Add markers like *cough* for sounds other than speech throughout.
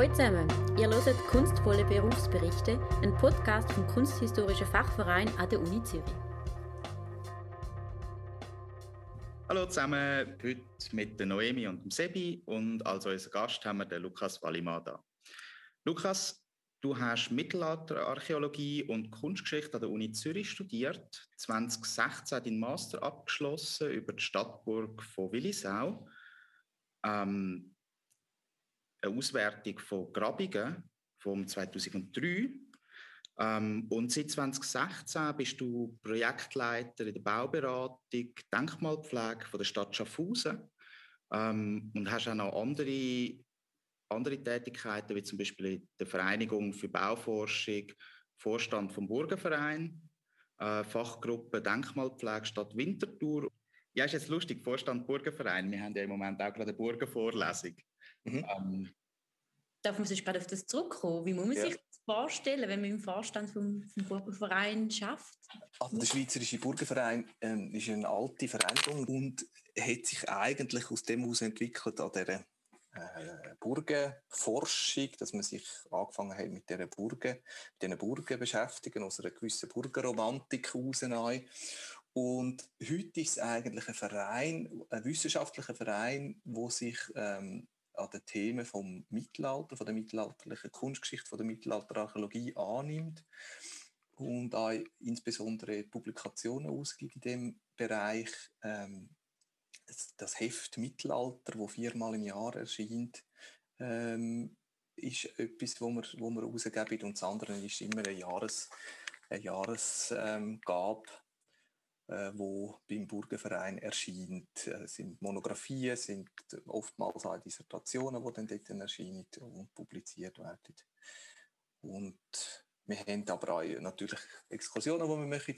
Hallo zusammen, ihr hört Kunstvolle Berufsberichte, ein Podcast vom Kunsthistorischen Fachverein an der Uni Zürich. Hallo zusammen, heute mit der Noemi und dem Sebi und als unseren Gast haben wir den Lukas Walimada. Lukas, du hast Mittelalterarchäologie und Kunstgeschichte an der Uni Zürich studiert, 2016 deinen Master abgeschlossen über die Stadtburg von Willisau. Ähm, eine Auswertung von Grabungen von 2003. Ähm, und seit 2016 bist du Projektleiter in der Bauberatung, Denkmalpflege von der Stadt Schaffhausen ähm, und hast auch noch andere, andere Tätigkeiten, wie zum Beispiel in der Vereinigung für Bauforschung, Vorstand vom Burgenverein, äh, Fachgruppe Denkmalpflege Stadt Winterthur. Ja, ist jetzt lustig, Vorstand Burgenverein. Wir haben ja im Moment auch gerade eine Burgenvorlesung. Mhm. Ähm, Darf man sich gerade auf das zurückkommen? Wie muss man ja. sich das vorstellen, wenn man im Vorstand vom, vom Burgenverein schafft? Also der Schweizerische Burgenverein ähm, ist eine alte Vereinigung und hat sich eigentlich aus dem heraus entwickelt an dieser äh, Burgenforschung, dass man sich angefangen hat mit diesen Burgen, mit diesen Burgen beschäftigen, aus einer gewissen Burgenromantik heraus. Und heute ist es eigentlich ein Verein, ein wissenschaftlicher Verein, wo sich ähm, an den Themen vom Mittelalter, von der mittelalterlichen Kunstgeschichte, von der Mittelalterarchäologie annimmt und auch insbesondere Publikationen ausgibt in dem Bereich. Ähm, das Heft Mittelalter, wo viermal im Jahr erscheint, ähm, ist etwas, wo wir, wo wir rausgeben und das andere ist immer eine, Jahres, eine Jahresgabe äh, wo beim Burgenverein erscheint. Es sind Monographien, sind oftmals auch Dissertationen, die dann dort erscheinen und publiziert werden. Und wir haben aber auch natürlich Exkursionen, die wir machen.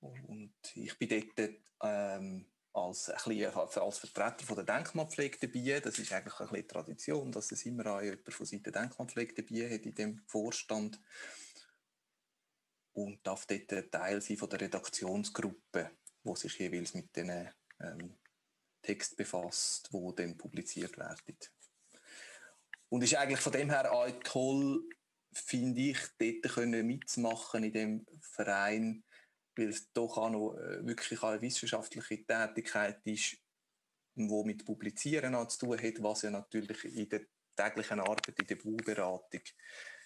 Und ich bin dort ähm, als, bisschen, als Vertreter von der Denkmalpflege dabei. Das ist eigentlich ein bisschen Tradition, dass es immer auch jemand von Seiten der Denkmalpflege dabei hat in dem Vorstand und darf dort Teil sein von der Redaktionsgruppe, wo sich jeweils mit den ähm, Text befasst, wo dann publiziert werden. Und ist eigentlich von dem her auch toll, finde ich, dort können mitzumachen in dem Verein, weil es doch auch noch äh, wirklich eine wissenschaftliche Tätigkeit ist, wo mit Publizieren zu tun hat, was ja natürlich in der täglichen Arbeit, in der Bauberatung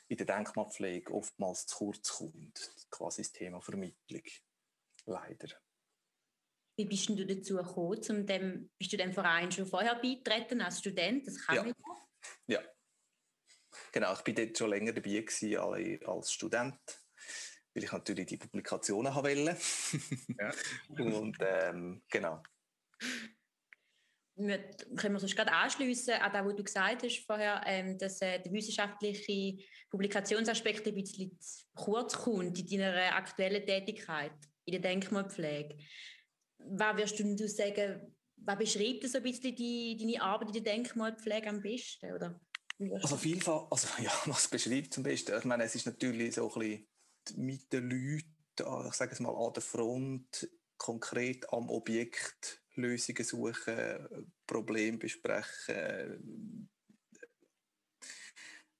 in der Denkmalpflege oftmals zu kurz kommt, quasi das Thema Vermittlung. Leider. Wie bist du dazu gekommen? Zum dem, bist du dem Verein schon vorher beitreten als Student? Das kann ja. ja. Genau, ich war dort schon länger dabei gewesen, als Student, weil ich natürlich die Publikationen wollte. ja. *laughs* Und ähm, genau wir können wir sonst gerade anschließen an das, was du gesagt hast vorher, ähm, dass äh, der wissenschaftliche Publikationsaspekt ein bisschen zu kurz kommt in deiner aktuellen Tätigkeit in der Denkmalpflege. Was wirst du sagen, was beschreibt das ein bisschen die, deine Arbeit in der Denkmalpflege am besten? Oder? Also vielfach, also *laughs* ja, was beschreibt zum besten? Ich meine, es ist natürlich so ein bisschen mit den Leuten, ich sage es mal, an der Front, konkret am Objekt Lösungen suchen, Probleme besprechen.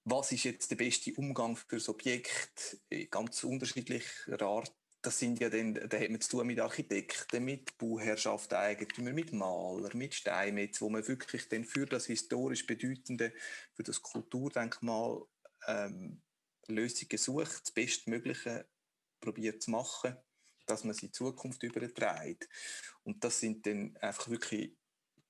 Was ist jetzt der beste Umgang für das Objekt? Ganz unterschiedlicher Art. Das sind ja dann, da hat man zu tun mit Architekten, mit Bauherrschaft, Eigentümer, mit Maler, mit Steinmetz, wo man wirklich dann für das historisch Bedeutende, für das Kulturdenkmal ähm, Lösungen sucht, das Bestmögliche probiert zu machen dass man sie in Zukunft überträgt. Und das sind dann einfach wirklich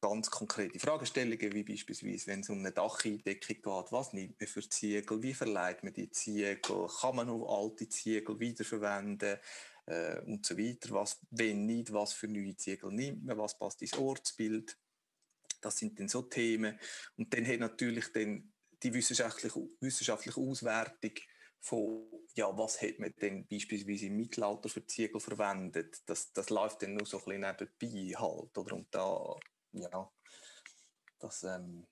ganz konkrete Fragestellungen, wie beispielsweise, wenn es um eine Dacheindeckung geht, was nimmt man für Ziegel, wie verleiht man die Ziegel, kann man noch alte Ziegel wiederverwenden äh, und so weiter, was, wenn nicht, was für neue Ziegel nimmt man, was passt ins Ortsbild. Das sind dann so Themen. Und dann hat natürlich dann die wissenschaftliche, wissenschaftliche Auswertung von, ja, was hat man denn beispielsweise im Mittelalter für Ziegel verwendet, das, das läuft dann nur so ein bisschen nebenbei halt, oder? Und da, ja, das ähm,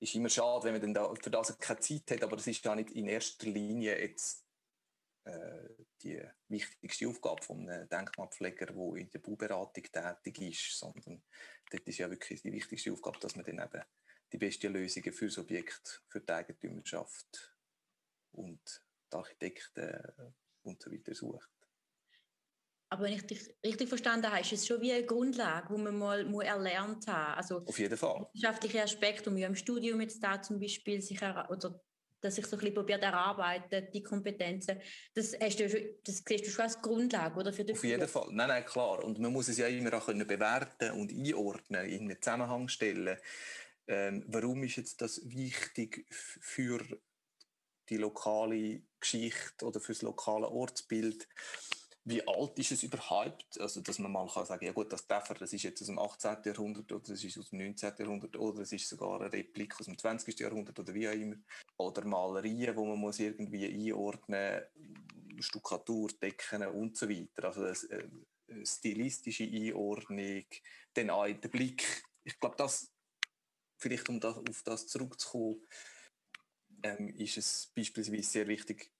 ist immer schade, wenn man dann da für das keine Zeit hat, aber das ist ja nicht in erster Linie jetzt äh, die wichtigste Aufgabe von einem Denkmalpfleger, der in der Bauberatung tätig ist, sondern dort ist ja wirklich die wichtigste Aufgabe, dass man dann eben die besten Lösungen für das Objekt, für die Eigentümerschaft und die Architekten und so weiter sucht. Aber wenn ich dich richtig verstanden habe, ist es schon wie eine Grundlage, die man mal muss erlernt haben Also Auf jeden Fall. Wissenschaftliche Aspekte, um ja im Studium jetzt da zum Beispiel sich oder dass ich so ein bisschen probiert erarbeiten, die Kompetenzen. Das, hast du, das siehst du schon als Grundlage, oder? Für Auf jeden Fall. Nein, nein, klar. Und man muss es ja immer auch können bewerten und einordnen, in einen Zusammenhang stellen. Ähm, warum ist jetzt das wichtig für die lokale Geschichte oder für das lokale Ortsbild? wie alt ist es überhaupt? Also, dass man mal kann sagen ja gut, das Däfer, das ist jetzt aus dem 18. Jahrhundert oder das ist aus dem 19. Jahrhundert oder es ist sogar eine Replik aus dem 20. Jahrhundert oder wie auch immer. Oder Malerien, wo man muss irgendwie einordnen, Stuckatur, Decken und so weiter. Also eine äh, stilistische Einordnung, dann auch der Blick. Ich glaube, das, vielleicht um das, auf das zurückzukommen, ähm, ist es beispielsweise sehr wichtig,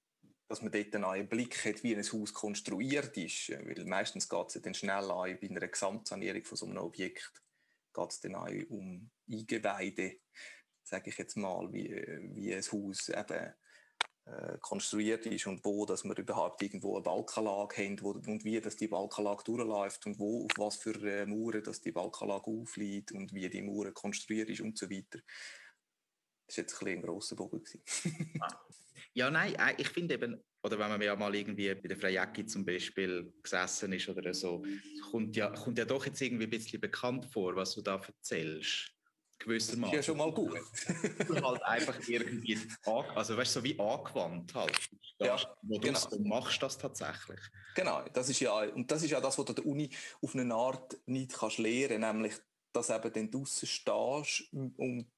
dass man dort einen Blick hat, wie ein Haus konstruiert ist. Weil meistens geht es dann schnell an, bei einer Gesamtsanierung von so einem Objekt geht es dann auch um Eingeweide, sage ich jetzt mal, wie, wie ein Haus eben äh, konstruiert ist und wo, dass wir überhaupt irgendwo eine Balkanlage haben wo, und wie dass die Balkanlage durchläuft und wo, auf was für äh, Mauern dass die Balkanlage aufliegt und wie die Mauer konstruiert ist und so weiter. Das war jetzt ein, ein grosser Bogen. Ja, nein, äh, ich finde eben, oder wenn man ja mal irgendwie bei der Freyaki zum Beispiel gesessen ist oder so, kommt ja, kommt ja doch jetzt irgendwie ein bisschen bekannt vor, was du da erzählst. Gewissermaßen. Ist ja schon mal gut. halt einfach irgendwie, also weißt du, so wie angewandt halt. Ja, wo du genau. machst das tatsächlich. Genau, das ist ja, und das ist ja das, was du der Uni auf eine Art nicht kannst lernen, nämlich, dass eben dann draussen stehst und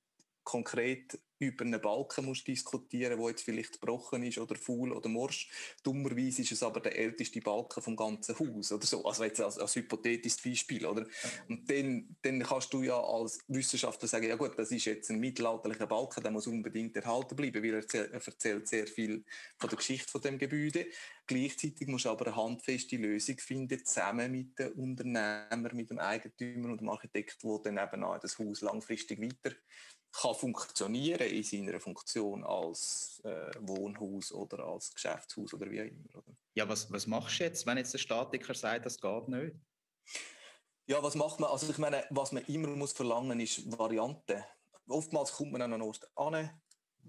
konkret über einen Balken musst diskutieren, der jetzt vielleicht gebrochen ist oder faul oder morsch. Dummerweise ist es aber der älteste Balken vom ganzen Haus oder so. Also jetzt als, als hypothetisches Beispiel, oder? Und dann, dann kannst du ja als Wissenschaftler sagen, ja gut, das ist jetzt ein mittelalterlicher Balken, der muss unbedingt erhalten bleiben, weil er, erzählt, er erzählt sehr viel von der Geschichte von dem Gebäude. Gleichzeitig musst du aber eine handfeste Lösung finden, zusammen mit dem Unternehmer, mit dem Eigentümer und dem Architekt, der dann eben auch das Haus langfristig weiter kann funktionieren in seiner Funktion als äh, Wohnhaus oder als Geschäftshaus oder wie auch immer. Oder? Ja, was, was machst du jetzt, wenn jetzt der Statiker sagt, das geht nicht? Ja, was macht man? Also ich meine, was man immer muss verlangen, ist Varianten. Oftmals kommt man an einen Ort an,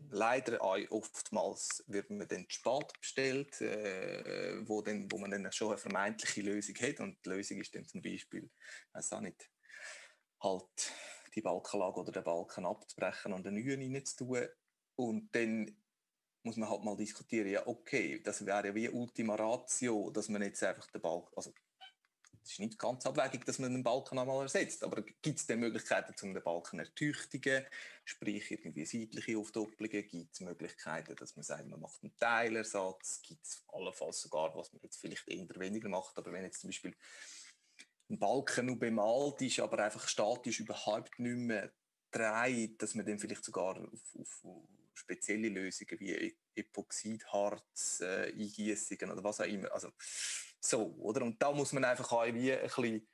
leider auch oftmals wird man dann spät bestellt, äh, wo, dann, wo man dann schon eine vermeintliche Lösung hat und die Lösung ist dann zum Beispiel, ich weiß auch nicht, halt die Balkenlage oder den Balken abzubrechen und eine neue reinzutun. Und dann muss man halt mal diskutieren, ja okay, das wäre ja wie Ultima Ratio, dass man jetzt einfach den Balken, also es ist nicht ganz abwegig, dass man den Balken einmal ersetzt, aber gibt es denn Möglichkeiten, um den Balken ertüchtigen, sprich irgendwie seitliche Aufdoppelungen, gibt es Möglichkeiten, dass man sagt, man macht einen Teilersatz, gibt es allenfalls sogar, was man jetzt vielleicht eher weniger macht, aber wenn jetzt zum Beispiel ein Balken nur bemalt ist, aber einfach statisch überhaupt nicht mehr dreht, dass man dann vielleicht sogar auf, auf spezielle Lösungen wie e-, Epoxidharz äh, eingießungen oder was auch immer. Also so, oder? Und da muss man einfach auch wie ein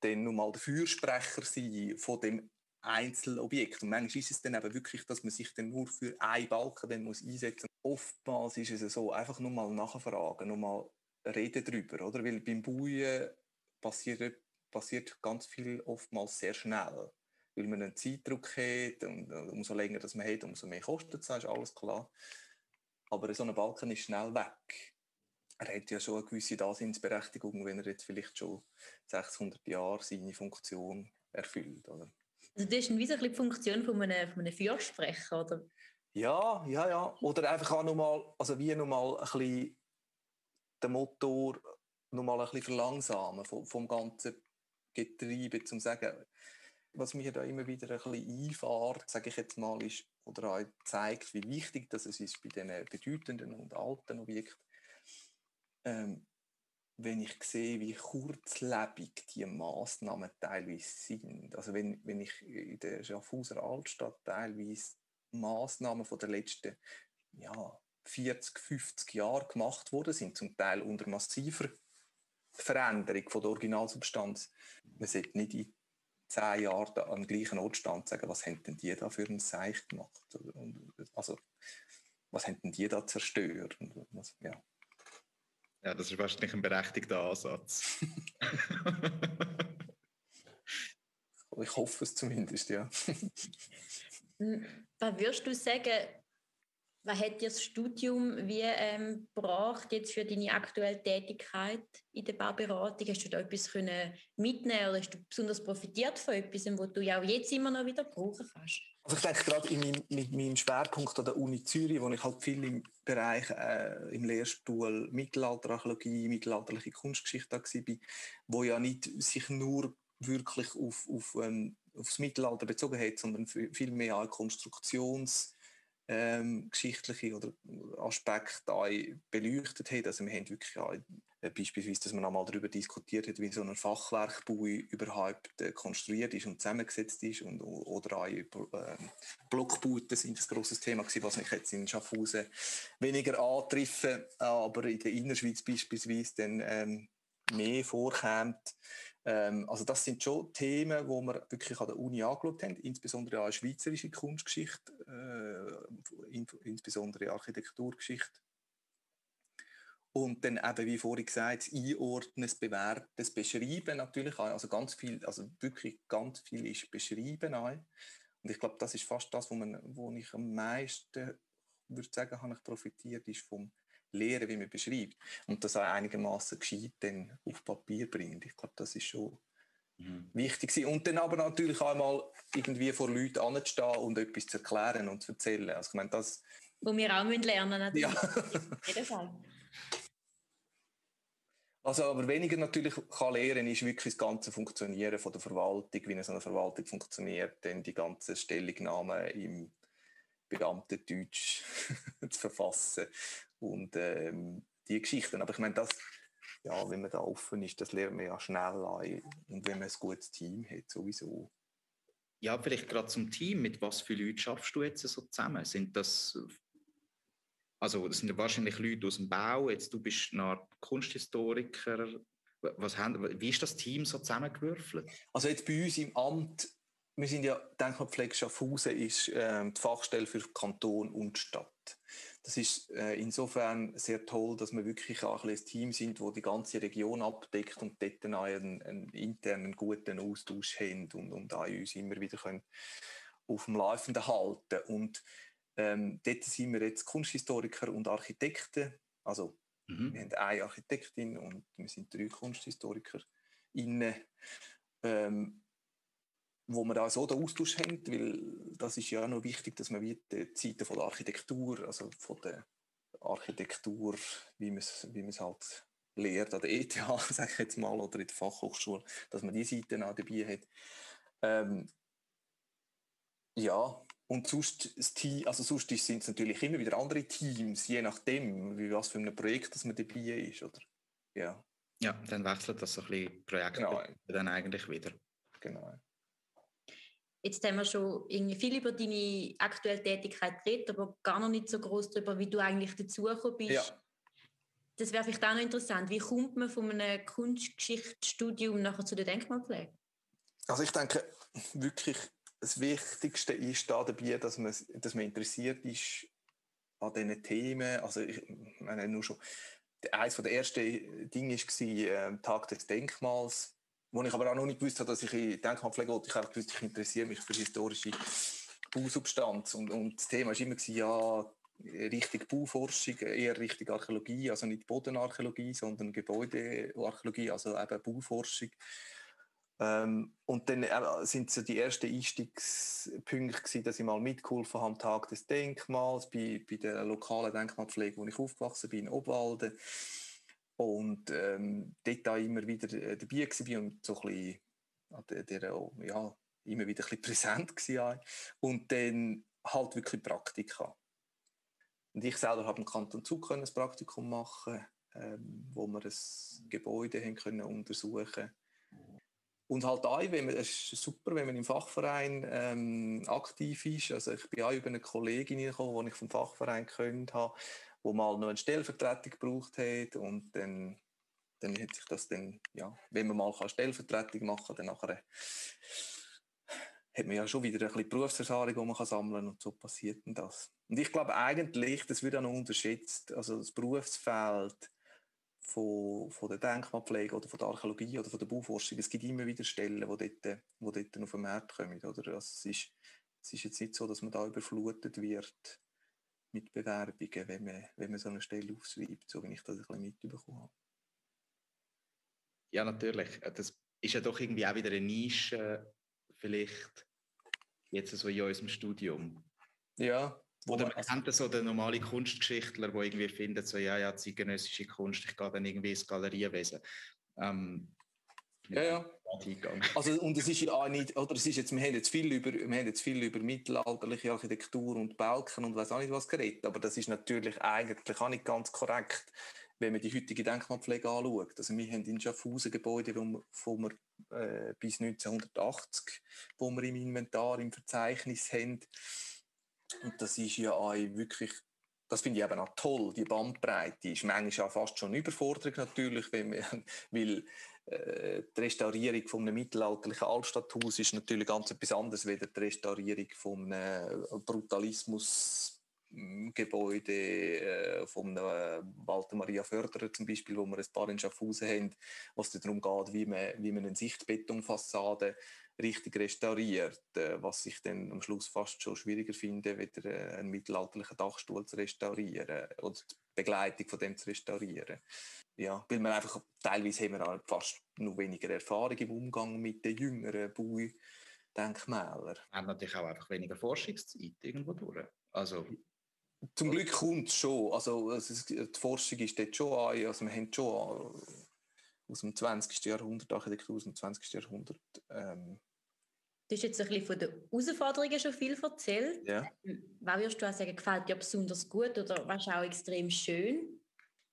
bisschen nun mal der Fürsprecher sein von dem Einzelobjekt. Und manchmal ist es dann eben wirklich, dass man sich dann nur für einen Balken dann muss einsetzen muss. Oftmals ist es so, einfach nur mal nachfragen, nur mal reden darüber, oder? Weil beim Bauen passiert, passiert ganz viel oftmals sehr schnell. Weil man einen Zeitdruck hat und umso länger das man hat, umso mehr kostet es, ist alles klar. Aber so ein Balken ist schnell weg. Er hat ja schon eine gewisse Daseinsberechtigung, wenn er jetzt vielleicht schon 600 Jahre seine Funktion erfüllt. Oder? Also das ist ein bisschen die Funktion von einem, von einem Fürsprecher, oder? Ja, ja, ja. Oder einfach auch nochmal, also wie nochmal ein bisschen den Motor noch mal ein bisschen verlangsamen vom, vom ganzen Getriebe, zum sagen, was mir da immer wieder ein bisschen einfährt, sage ich jetzt mal, ist, oder auch zeigt, wie wichtig das ist bei diesen bedeutenden und alten Objekten, ähm, wenn ich sehe, wie kurzlebig die Massnahmen teilweise sind. Also wenn, wenn ich in der Schaffhauser Altstadt teilweise Massnahmen von der letzten ja, 40, 50 Jahre gemacht worden sind, zum Teil unter massiver Veränderung von der Originalsubstanz. Man sollte nicht in zehn Jahren an dem gleichen Ort stand und sagen, was haben denn die da für ein Seich gemacht? Also, was haben denn die da zerstört? Was, ja. ja, das ist wahrscheinlich ein berechtigter Ansatz. *laughs* *laughs* ich hoffe es zumindest, ja. Was würdest du sagen, was hat dir das Studium wie ähm, gebracht jetzt für deine aktuelle Tätigkeit in der Bauberatung? Hast du da etwas können mitnehmen oder hast du besonders profitiert von etwas, was du ja auch jetzt immer noch wieder brauchen kannst? Also ich denke gerade in meinem, mit meinem Schwerpunkt an der Uni Zürich, wo ich halt viel im Bereich äh, im Lehrstuhl Mittelalterarchäologie, mittelalterliche Kunstgeschichte war, wo ja nicht sich nur wirklich auf, auf, ähm, aufs Mittelalter bezogen hat, sondern viel mehr an Konstruktions- ähm, geschichtliche oder Aspekte beleuchtet hat. Also wir haben wirklich auch, äh, beispielsweise, dass man einmal darüber diskutiert hat, wie so ein Fachwerkbau überhaupt äh, konstruiert ist und zusammengesetzt ist und, oder auch äh, Blockbauten sind ein grosses Thema gewesen, was mich jetzt in Schaffhausen weniger antreffen, aber in der Innerschweiz beispielsweise dann ähm, mehr vorkommt. Ähm, also das sind schon Themen, wo wir wirklich an der Uni angeschaut haben, insbesondere auch schweizerische Kunstgeschichte, äh, in, insbesondere Architekturgeschichte. Und dann eben, wie vorhin gesagt, das Einordnen, das Bewerten, das Beschreiben natürlich auch. Also ganz viel, also wirklich ganz viel ist Beschreiben auch. Und ich glaube, das ist fast das, wo, man, wo ich am meisten, würde sagen, habe ich profitiert, ist vom lernen, wie man beschreibt. Und das auch einigermaßen gescheit dann auf Papier bringt. Ich glaube, das ist schon mhm. wichtig. Und dann aber natürlich einmal irgendwie vor Leuten anzustehen und etwas zu erklären und zu erzählen. Also ich meine, das... Wo wir auch lernen müssen. Ja. jeden Fall. Also, aber weniger natürlich kann lernen, ist wirklich das ganze Funktionieren von der Verwaltung, wie eine so eine Verwaltung funktioniert, dann die ganze Stellungnahme im Beamtendeutsch *laughs* zu verfassen und ähm, die Geschichten. Aber ich meine, das, ja, wenn man da offen ist, das lernt man ja schnell ein. Und wenn man ein gutes Team hat, sowieso. Ja, vielleicht gerade zum Team. Mit was für Leuten schaffst du jetzt so zusammen? Sind das, also das sind wahrscheinlich Leute aus dem Bau. Jetzt du bist eine Kunsthistoriker. Was haben, wie ist das Team so zusammengewürfelt? Also jetzt bei uns im Amt, wir sind ja Denkmalpflege Schaffhausen ist äh, die Fachstelle für Kanton und Stadt. Das ist äh, insofern sehr toll, dass wir wirklich auch ein Team sind, wo die ganze Region abdeckt und dort einen, einen internen guten Austausch haben und, und auch uns immer wieder können auf dem Laufenden halten. Und ähm, dort sind wir jetzt Kunsthistoriker und Architekten. Also mhm. wir haben eine Architektin und wir sind drei Kunsthistoriker. Innen, ähm, wo wir auch so den Austausch haben, weil das ist ja auch noch wichtig, dass man wie die Zeiten von der Architektur, also von der Architektur, wie man es wie halt lehrt an der ETH, *laughs* sage ich jetzt mal, oder in der Fachhochschule, dass man diese Seiten auch dabei hat. Ähm, ja, und sonst, das Team, also sonst sind es natürlich immer wieder andere Teams, je nachdem, wie was für ein Projekt das man dabei ist, oder? Ja. Ja, dann wechselt das so ein bisschen Projekt genau. dann eigentlich wieder. Genau. Jetzt haben wir schon irgendwie viel über deine aktuelle Tätigkeit geredet, aber gar noch nicht so groß darüber, wie du eigentlich dazugekommen bist. Ja. Das wäre vielleicht auch noch interessant. Wie kommt man von einem Kunstgeschichtsstudium nachher zu der Denkmalpflege? Also ich denke wirklich, das Wichtigste ist da dabei, dass man, dass man interessiert ist an diesen Themen. Also ich meine nur schon, eines der ersten Dinge war äh, Tag des Denkmals wo ich aber auch noch nicht gewusst habe, dass ich in Denkmalpflege wollte. Ich habe gewusst, ich interessiere mich für historische Bausubstanz. Und, und das Thema war immer, ja, richtig Bauforschung, eher richtig Archäologie, also nicht Bodenarchäologie, sondern Gebäudearchäologie, also eben Bauforschung. Ähm, und dann äh, sind so die ersten Einstiegspunkte gewesen, dass ich mal mitgeholfen habe am Tag des Denkmals bei, bei der lokalen Denkmalpflege, wo ich aufgewachsen bin, in Obwalden. Und ähm, dort auch immer wieder äh, dabei war und so ein bisschen, der, der, ja, immer wieder ein bisschen präsent war. Und dann halt wirklich Praktika. Und ich selber habe im Kanton Zug ein Praktikum machen, ähm, wo wir ein Gebäude haben können untersuchen und halt auch, wenn man, es ist super, wenn man im Fachverein ähm, aktiv ist. Also ich bin auch über eine Kollegin gekommen, die ich vom Fachverein kennt habe, wo mal noch eine Stellvertretung gebraucht hat und dann, dann hat sich das dann, ja, wenn man mal eine Stellvertretung machen kann, dann nachher hat man ja schon wieder ein bisschen Berufserfahrung, die man kann sammeln kann und so passiert denn das. Und ich glaube eigentlich, das wird auch noch unterschätzt, also das Berufsfeld von, von der Denkmalpflege oder von der Archäologie oder von der Bauforschung, es gibt immer wieder Stellen, die dort, wo dort auf den Markt kommen. Oder? Also es, ist, es ist jetzt nicht so, dass man da überflutet wird mit Bewerbungen, wenn man, wenn man so eine Stelle aufschreibt, so wie ich das ein bisschen mitbekommen habe. Ja, natürlich. Das ist ja doch irgendwie auch wieder eine Nische, vielleicht jetzt so in unserem Studium. Ja. Oder man kennt so den normalen Kunstgeschichtler, der irgendwie findet, so, ja, ja, zeitgenössische Kunst, ich gehe dann irgendwie ins Galeriewesen. Ähm, ja, ja. *laughs* Also, und es ist ja auch nicht, oder es ist jetzt, wir haben jetzt viel über, wir haben jetzt viel über mittelalterliche Architektur und Balken und weiß auch nicht was geredet, aber das ist natürlich eigentlich auch nicht ganz korrekt, wenn man die heutige Denkmalpflege anschaut. Also wir haben in Schaffhausen Gebäude, wo wir, äh, bis 1980, wo wir im Inventar, im Verzeichnis haben. Und das ist ja auch wirklich, das finde ich eben auch toll, die Bandbreite ist manchmal auch fast schon eine Überforderung natürlich, wenn wir, *laughs* weil die Restaurierung von einem mittelalterlichen Altstadthaus ist natürlich ganz etwas anderes als die Restaurierung von einem Brutalismus Gebäude äh, von äh, Walter Maria Förderer zum Beispiel, wo wir ein paar in Schaffhausen haben, wo es darum geht, wie man, wie man eine Sichtbetonfassade richtig restauriert, äh, was ich dann am Schluss fast schon schwieriger finde, wieder äh, einen mittelalterlichen Dachstuhl zu restaurieren oder die Begleitung von dem zu restaurieren. Ja, weil man einfach, teilweise haben wir fast noch weniger Erfahrung im Umgang mit den jüngeren Baudenkmälern. Wir haben natürlich auch einfach weniger Forschungszeit irgendwo durch. Also zum Glück kommt es schon. Also, ist, die Forschung ist dort schon an. Also, wir haben schon aus dem 20. Jahrhundert, Architektur aus dem 20. Jahrhundert. Ähm, Du hast jetzt ein bisschen von den Herausforderungen schon viel erzählt. Ja. Was würdest du auch sagen, gefällt dir besonders gut oder was auch extrem schön?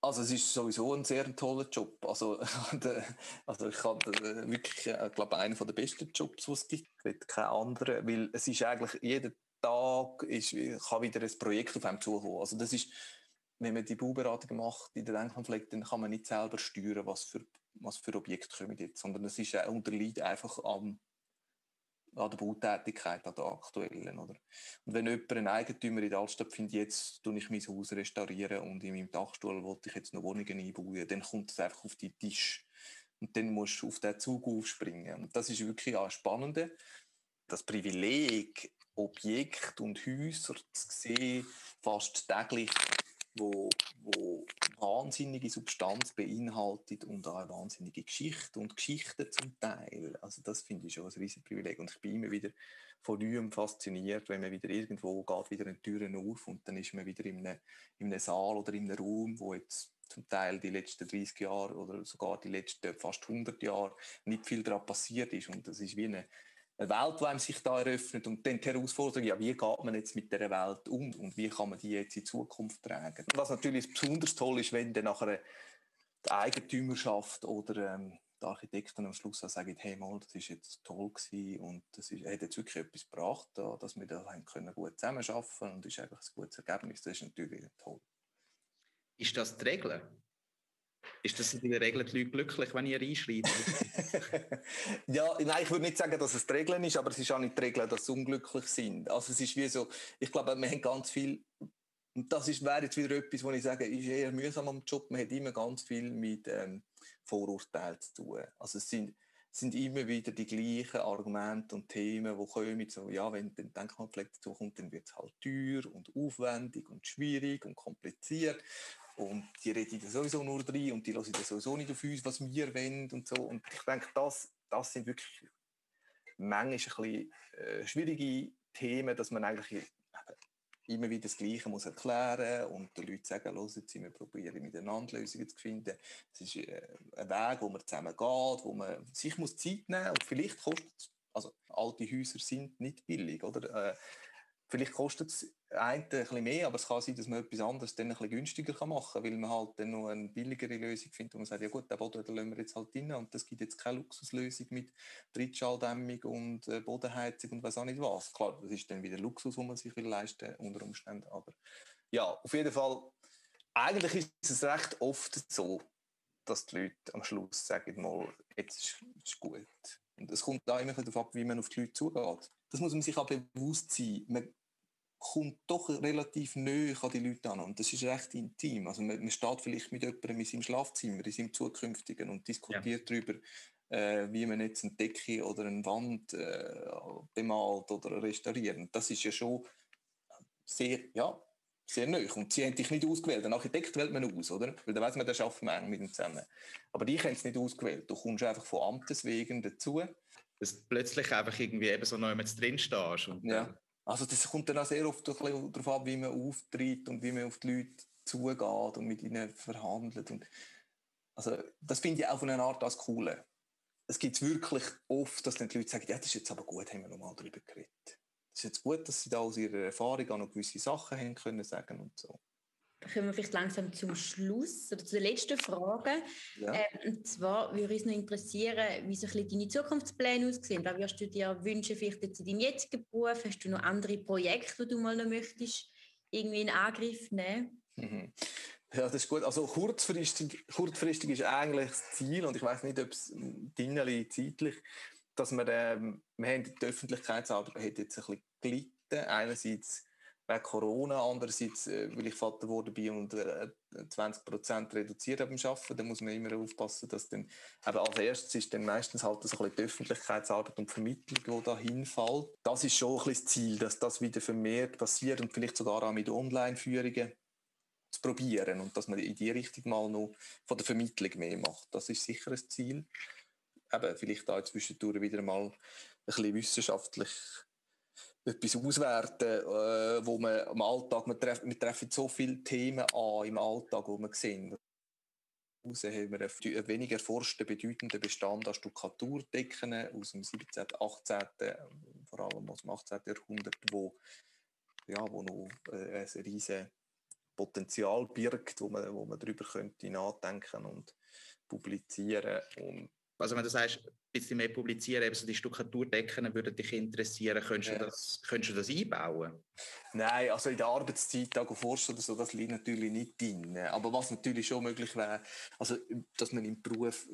Also es ist sowieso ein sehr toller Job. Also, *laughs* also ich habe wirklich, ich glaube, einer der besten Jobs, die es gibt. Ich will keinen anderen, weil es ist eigentlich, jeder Tag ist, kann wieder ein Projekt auf einem zukommen. Also das ist, wenn man die Bauberatung macht in der Denkmalpflege, dann kann man nicht selber steuern, was für, was für Objekte kommen jetzt, sondern es ist, unterliegt einfach am, an der Bautätigkeit, an der aktuellen. Oder? Und wenn jemand, ein Eigentümer in der Altstadt findet, jetzt tue ich mein Haus restaurieren und in meinem Dachstuhl wollte ich jetzt noch Wohnungen einbauen, dann kommt es einfach auf den Tisch. Und dann musst du auf den Zug aufspringen. Und das ist wirklich auch spannend. Das Privileg, Objekte und Häuser zu sehen, fast täglich, wo, wo wahnsinnige Substanz beinhaltet und auch eine wahnsinnige Geschichte und Geschichten zum Teil. Also das finde ich schon ein riesiges Privileg und ich bin immer wieder von neuem fasziniert, wenn man wieder irgendwo geht, wieder eine Türen auf und dann ist man wieder in einem, in einem Saal oder in einem Raum, wo jetzt zum Teil die letzten 30 Jahre oder sogar die letzten fast 100 Jahre nicht viel daran passiert ist und das ist wie eine eine Welt, die sich da eröffnet und dann die Herausforderung, ja, wie geht man jetzt mit dieser Welt um und wie kann man die jetzt in Zukunft tragen. Was natürlich besonders toll ist, wenn dann nachher die Eigentümerschaft oder ähm, die Architekten am Schluss sagen, hey mal, das ist jetzt toll gewesen und das ist, hat jetzt wirklich etwas gebracht, da, dass wir da haben können gut zusammenarbeiten und das ist einfach ein gutes Ergebnis. Das ist natürlich toll. Ist das die Regel? Ist das in der Regel die Leute glücklich, wenn ihr reinschreibt? *laughs* ja, nein, ich würde nicht sagen, dass es die Regel ist, aber es ist auch nicht die Regel, dass sie unglücklich sind. Also es ist wie so, ich glaube, wir haben ganz viel, und das ist, wäre jetzt wieder etwas, wo ich sage, ist eher mühsam am Job, man hat immer ganz viel mit ähm, Vorurteilen zu tun. Also es sind, sind immer wieder die gleichen Argumente und Themen, die kommen, so, ja, wenn dann Denkmalpflege dazu kommt, dann wird es halt teuer und aufwendig und schwierig und kompliziert. Und die reden sowieso nur drin und die hören sowieso nicht auf uns, was wir wollen und so. Und ich denke, das, das sind wirklich manchmal ein bisschen äh, schwierige Themen, dass man eigentlich immer wieder das Gleiche muss erklären und den Leuten sagen, los, jetzt wir probieren miteinander Lösungen zu finden. Es ist äh, ein Weg, wo man zusammen geht, wo man sich muss Zeit nehmen und vielleicht kostet es, also alte Häuser sind nicht billig, oder? Äh, Vielleicht kostet es ein bisschen mehr, aber es kann sein, dass man etwas anderes dann ein bisschen günstiger machen kann, weil man halt dann noch eine billigere Lösung findet, wo man sagt, ja gut, den Boden den lassen wir jetzt halt rein und das gibt jetzt keine Luxuslösung mit Trittschalldämmung und äh, Bodenheizung und weiß auch nicht was. Klar, das ist dann wieder Luxus, den man sich will leisten unter Umständen, aber ja, auf jeden Fall, eigentlich ist es recht oft so, dass die Leute am Schluss sagen mal, jetzt ist, es gut. Und es kommt auch immer darauf ab, wie man auf die Leute zugeht. Das muss man sich auch bewusst sein. Man kommt doch relativ neu an die Leute an und das ist recht intim. Also man, man steht vielleicht mit jemandem in seinem Schlafzimmer, in seinem zukünftigen und diskutiert ja. darüber, äh, wie man jetzt eine Decke oder eine Wand äh, bemalt oder restauriert. Das ist ja schon sehr, ja, sehr neu. Und sie haben dich nicht ausgewählt. Ein Architekt wählt man aus, oder? Weil dann weiss man, der arbeitet man eng mit ihm zusammen. Aber die haben es nicht ausgewählt. Du kommst einfach von Amtes wegen dazu. Dass du plötzlich einfach irgendwie eben so neu mit drin stehst. Und, ja. Also das kommt dann auch sehr oft darauf ab, wie man auftritt und wie man auf die Leute zugeht und mit ihnen verhandelt. Und also das finde ich auch von einer Art das Coole. Es gibt wirklich oft, dass dann die Leute sagen, ja, das ist jetzt aber gut, haben wir nochmal darüber geredet es ist jetzt gut, dass Sie da aus Ihrer Erfahrung auch noch gewisse Sachen haben können sagen und so. Kommen wir vielleicht langsam zum Schluss oder zu den letzten Fragen. Ja. Äh, und zwar würde uns noch interessieren, wie so ein bisschen deine Zukunftspläne aussehen. Was würdest du dir wünschen, vielleicht jetzt in deinem jetzigen Beruf? Hast du noch andere Projekte, die du mal noch möchtest, irgendwie in Angriff nehmen? Mhm. Ja, das ist gut. Also kurzfristig, kurzfristig ist eigentlich das Ziel, und ich weiß nicht, ob es zeitlich dass wir, ähm, wir haben die Öffentlichkeitsarbeit hat jetzt ein bisschen gelitten. Einerseits wegen Corona, andererseits, äh, weil ich Vater geworden bin und äh, 20 Prozent reduziert habe beim Arbeiten, da muss man immer aufpassen, dass dann, eben als erstes ist dann meistens halt so ein bisschen die Öffentlichkeitsarbeit und Vermittlung, die da hinfällt. Das ist schon ein bisschen das Ziel, dass das wieder vermehrt passiert und vielleicht sogar auch mit Online-Führungen zu probieren und dass man in die Richtung mal noch von der Vermittlung mehr macht. Das ist sicher ein Ziel eben vielleicht da zwischendurch wieder mal ein bisschen wissenschaftlich etwas auswerten, äh, wo man im Alltag, wir treffen, wir treffen so viele Themen an im Alltag, wo wir sehen. Raus haben wir einen weniger erforschten, bedeutenden Bestand an Stuckaturdecken aus dem 17., 18., vor allem aus dem 18. Jahrhundert, wo, ja, wo noch äh, ein riesiges Potenzial birgt, wo man, wo man darüber könnte nachdenken und publizieren und also wenn du sagst, ein bisschen mehr publizieren, eben so die Stuckaturdecken würden dich interessieren, könntest, ja. du das, könntest du das einbauen? Nein, also in der Arbeitszeit forschen oder so, das liegt natürlich nicht drin. Aber was natürlich schon möglich wäre, also dass man im Beruf,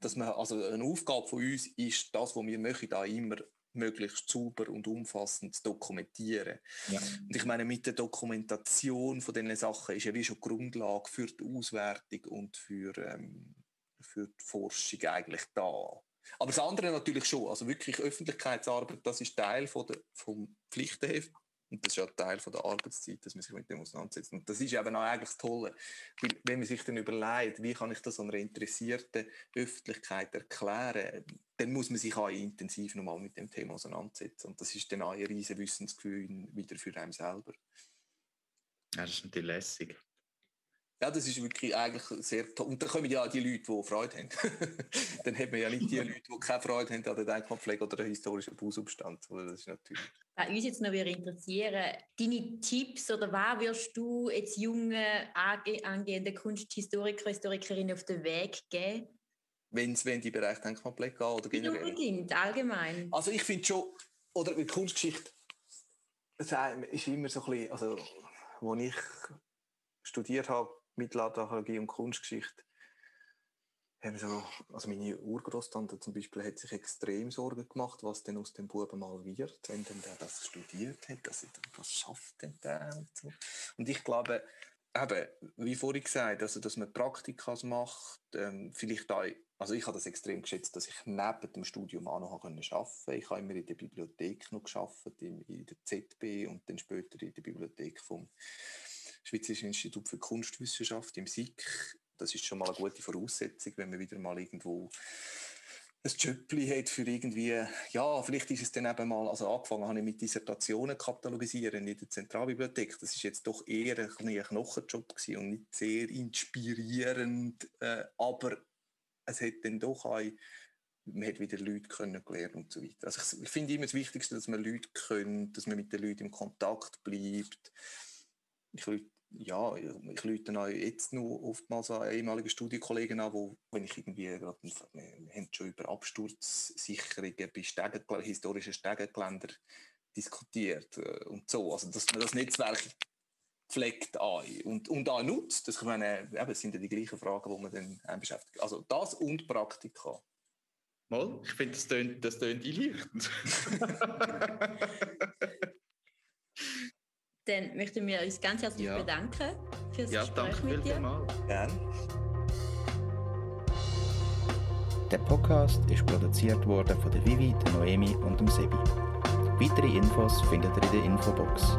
dass man, also eine Aufgabe von uns ist, das, was wir möchten, da immer möglichst sauber und umfassend zu dokumentieren. Ja. Und ich meine, mit der Dokumentation von diesen Sachen ist ja wie schon Grundlage für die Auswertung und für ähm, für die Forschung eigentlich da. Aber das andere natürlich schon, also wirklich Öffentlichkeitsarbeit, das ist Teil von der, vom Pflichtenheft und das ist ja Teil von der Arbeitszeit, dass man sich mit dem auseinandersetzt. Und das ist eben auch eigentlich das Tolle, weil wenn man sich dann überlegt, wie kann ich das einer interessierten Öffentlichkeit erklären, dann muss man sich auch intensiv nochmal mit dem Thema auseinandersetzen. Und das ist dann auch ein riesiges Wissensgefühl wieder für einen selber. Ja, das ist natürlich lässig. Ja, das ist wirklich eigentlich sehr toll. Und dann kommen ja auch die Leute, die Freude haben. *laughs* dann hat man ja nicht die Leute, die keine Freude haben an der Denkmalpflege oder der historischen Bausubstand. Das ist natürlich... Was uns jetzt noch interessieren deine Tipps oder was wirst du jetzt jungen, angehenden Kunsthistoriker, Historikerinnen auf den Weg geben? Wenn es in den Bereich Denkmalpflege geht oder generell? Unbedingt, allgemein. Also ich finde schon, oder mit Kunstgeschichte, es ist immer so ein bisschen, also, als ich studiert habe, Mittelalterarchäologie und Kunstgeschichte, haben so, also meine Urgroßtante zum Beispiel hat sich extrem Sorgen gemacht, was denn aus dem Buben mal wird, wenn denn der das studiert hat, dass er was schafft denn der und so. Und ich glaube, eben, wie vorhin gesagt, also, dass man Praktikas macht, ähm, vielleicht auch, also ich habe das extrem geschätzt, dass ich neben dem Studium auch noch arbeiten konnte. Ich habe immer in der Bibliothek noch gearbeitet, in, in der ZB und dann später in der Bibliothek vom Schweizerische Institut für Kunstwissenschaft im SIK. Das ist schon mal eine gute Voraussetzung, wenn man wieder mal irgendwo ein Jöppli hat für irgendwie, ja, vielleicht ist es dann eben mal, also angefangen habe ich mit Dissertationen katalogisieren in der Zentralbibliothek. Das ist jetzt doch eher ein, ein Knochenjob gewesen und nicht sehr inspirierend, äh, aber es hat dann doch auch, man hat wieder Leute kennengelernt und so weiter. Also ich, finde immer das Wichtigste, dass man Leute kennt, dass man mit den Leuten im Kontakt bleibt. Ich ja, ich lüte auch jetzt noch oftmals an ehemalige Studienkollegen an, wo, wenn ich irgendwie gerade, wir haben schon über Absturzsicherungen bei Stegen, historischen Stegengeländern diskutiert äh, und so, also dass man das Netzwerk pflegt an und, und auch nutzt. Das, ich meine, eben, sind ja die gleichen Fragen, die man dann beschäftigt. Also das und Praktika. Mal, ich finde, das tönt, das tönt einleuchtend. *laughs* Dann möchten wir uns ganz herzlich Ja. bedanken für das ja, Gespräch danke mit dir. vielmals. Gerne. Der Podcast ist produziert worden von der Vivi, der Noemi und dem Sebi. Weitere Infos findet ihr in der Infobox.